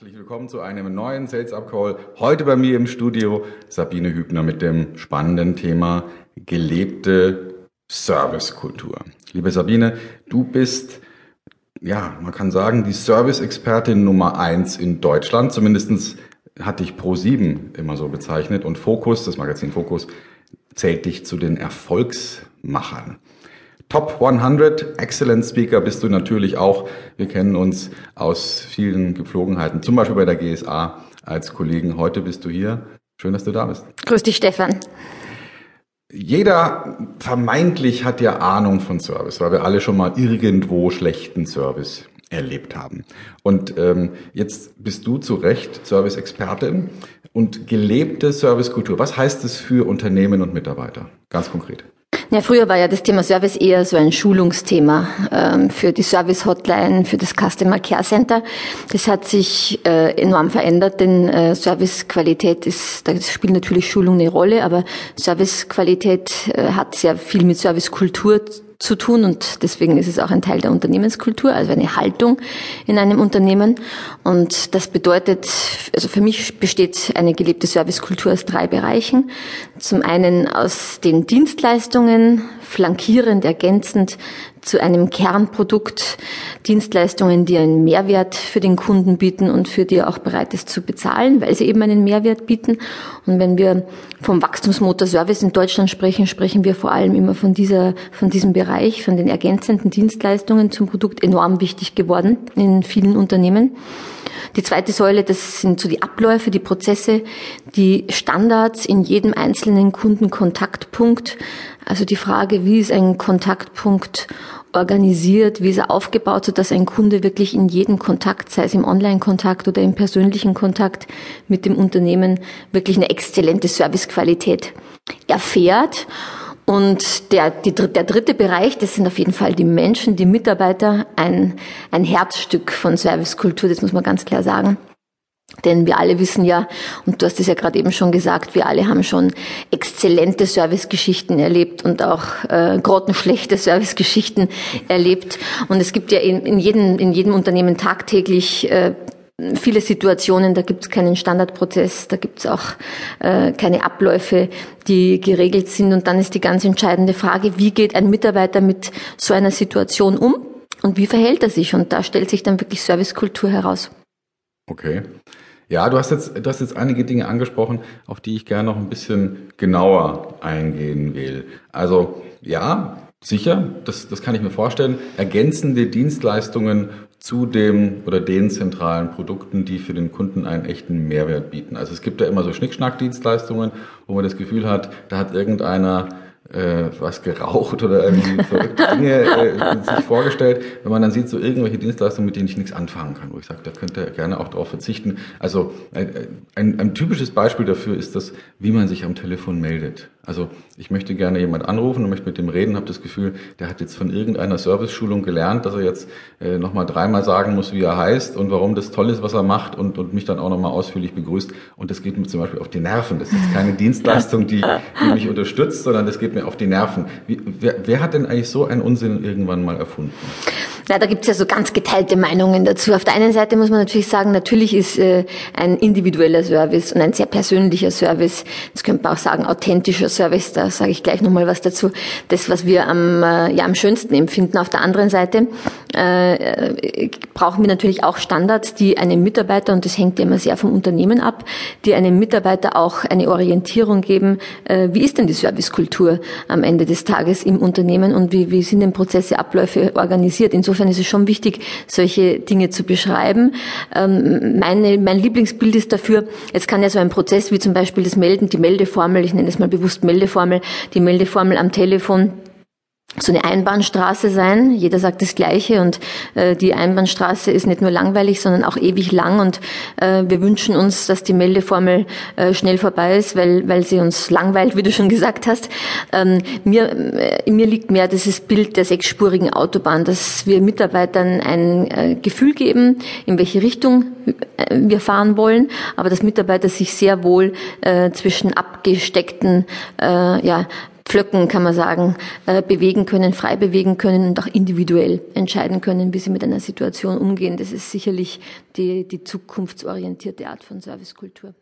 Herzlich willkommen zu einem neuen Sales Up Call. Heute bei mir im Studio Sabine Hübner mit dem spannenden Thema gelebte Servicekultur. Liebe Sabine, du bist, ja, man kann sagen, die Service-Expertin Nummer eins in Deutschland. Zumindestens hat dich Pro7 immer so bezeichnet und Fokus, das Magazin Fokus, zählt dich zu den Erfolgsmachern. Top 100 Excellent Speaker bist du natürlich auch. Wir kennen uns aus vielen Gepflogenheiten, zum Beispiel bei der GSA als Kollegen. Heute bist du hier. Schön, dass du da bist. Grüß dich, Stefan. Jeder vermeintlich hat ja Ahnung von Service, weil wir alle schon mal irgendwo schlechten Service erlebt haben. Und ähm, jetzt bist du zu Recht Service-Expertin und gelebte Servicekultur. Was heißt es für Unternehmen und Mitarbeiter? Ganz konkret. Ja, früher war ja das Thema Service eher so ein Schulungsthema ähm, für die Service Hotline, für das Customer Care Center. Das hat sich äh, enorm verändert, denn äh, Servicequalität ist, da spielt natürlich Schulung eine Rolle, aber Servicequalität äh, hat sehr viel mit Servicekultur zu tun und deswegen ist es auch ein Teil der Unternehmenskultur, also eine Haltung in einem Unternehmen. Und das bedeutet, also für mich besteht eine gelebte Servicekultur aus drei Bereichen. Zum einen aus den Dienstleistungen, flankierend, ergänzend zu einem Kernprodukt, Dienstleistungen, die einen Mehrwert für den Kunden bieten und für die er auch bereit ist zu bezahlen, weil sie eben einen Mehrwert bieten. Und wenn wir vom Wachstumsmotor Service in Deutschland sprechen, sprechen wir vor allem immer von dieser, von diesem Bereich, von den ergänzenden Dienstleistungen zum Produkt enorm wichtig geworden in vielen Unternehmen. Die zweite Säule, das sind so die Abläufe, die Prozesse, die Standards in jedem einzelnen Kundenkontaktpunkt. Also die Frage, wie ist ein Kontaktpunkt organisiert, wie ist er aufgebaut, so dass ein Kunde wirklich in jedem Kontakt, sei es im Online-Kontakt oder im persönlichen Kontakt mit dem Unternehmen, wirklich eine exzellente Servicequalität erfährt. Und der, die, der dritte Bereich, das sind auf jeden Fall die Menschen, die Mitarbeiter, ein, ein Herzstück von Servicekultur, das muss man ganz klar sagen. Denn wir alle wissen ja, und du hast es ja gerade eben schon gesagt, wir alle haben schon exzellente Servicegeschichten erlebt und auch äh, grottenschlechte Servicegeschichten erlebt. Und es gibt ja in, in, jedem, in jedem Unternehmen tagtäglich äh, viele Situationen, da gibt es keinen Standardprozess, da gibt es auch äh, keine Abläufe, die geregelt sind. Und dann ist die ganz entscheidende Frage, wie geht ein Mitarbeiter mit so einer Situation um und wie verhält er sich? Und da stellt sich dann wirklich Servicekultur heraus. Okay. Ja, du hast jetzt, du hast jetzt einige Dinge angesprochen, auf die ich gerne noch ein bisschen genauer eingehen will. Also ja, sicher, das, das kann ich mir vorstellen. Ergänzende Dienstleistungen zu dem oder den zentralen Produkten, die für den Kunden einen echten Mehrwert bieten. Also es gibt ja immer so Schnickschnack-Dienstleistungen, wo man das Gefühl hat, da hat irgendeiner äh, was geraucht oder irgendwie verrückte Dinge äh, sich vorgestellt, wenn man dann sieht, so irgendwelche Dienstleistungen, mit denen ich nichts anfangen kann, wo ich sage, da könnte er gerne auch darauf verzichten. Also ein, ein, ein typisches Beispiel dafür ist das, wie man sich am Telefon meldet. Also ich möchte gerne jemand anrufen und möchte mit dem reden, habe das Gefühl, der hat jetzt von irgendeiner Service-Schulung gelernt, dass er jetzt äh, nochmal dreimal sagen muss, wie er heißt und warum das toll ist, was er macht und, und mich dann auch nochmal ausführlich begrüßt. Und das geht mir zum Beispiel auf die Nerven. Das ist keine Dienstleistung, die, die mich unterstützt, sondern das geht mir auf die Nerven. Wie, wer, wer hat denn eigentlich so einen Unsinn irgendwann mal erfunden? Na, da gibt's ja so ganz geteilte Meinungen dazu. Auf der einen Seite muss man natürlich sagen, natürlich ist äh, ein individueller Service und ein sehr persönlicher Service, das könnte man auch sagen, authentischer Service, da sage ich gleich nochmal was dazu, das, was wir am, äh, ja, am schönsten empfinden. Auf der anderen Seite äh, äh, brauchen wir natürlich auch Standards, die einem Mitarbeiter, und das hängt ja immer sehr vom Unternehmen ab, die einem Mitarbeiter auch eine Orientierung geben, äh, wie ist denn die Servicekultur am Ende des Tages im Unternehmen und wie, wie sind denn Prozesse, Abläufe organisiert. Insofern insofern ist es schon wichtig, solche Dinge zu beschreiben. Ähm, meine, mein Lieblingsbild ist dafür, jetzt kann ja so ein Prozess wie zum Beispiel das Melden, die Meldeformel, ich nenne es mal bewusst Meldeformel, die Meldeformel am Telefon, so eine Einbahnstraße sein. Jeder sagt das Gleiche und äh, die Einbahnstraße ist nicht nur langweilig, sondern auch ewig lang und äh, wir wünschen uns, dass die Meldeformel äh, schnell vorbei ist, weil, weil sie uns langweilt, wie du schon gesagt hast. Ähm, mir, äh, mir liegt mehr dieses Bild der sechsspurigen Autobahn, dass wir Mitarbeitern ein äh, Gefühl geben, in welche Richtung äh, wir fahren wollen, aber dass Mitarbeiter sich sehr wohl äh, zwischen abgesteckten äh, ja, Pflöcken, kann man sagen, äh, bewegen können, frei bewegen können und auch individuell entscheiden können, wie sie mit einer Situation umgehen. Das ist sicherlich die, die zukunftsorientierte Art von Servicekultur.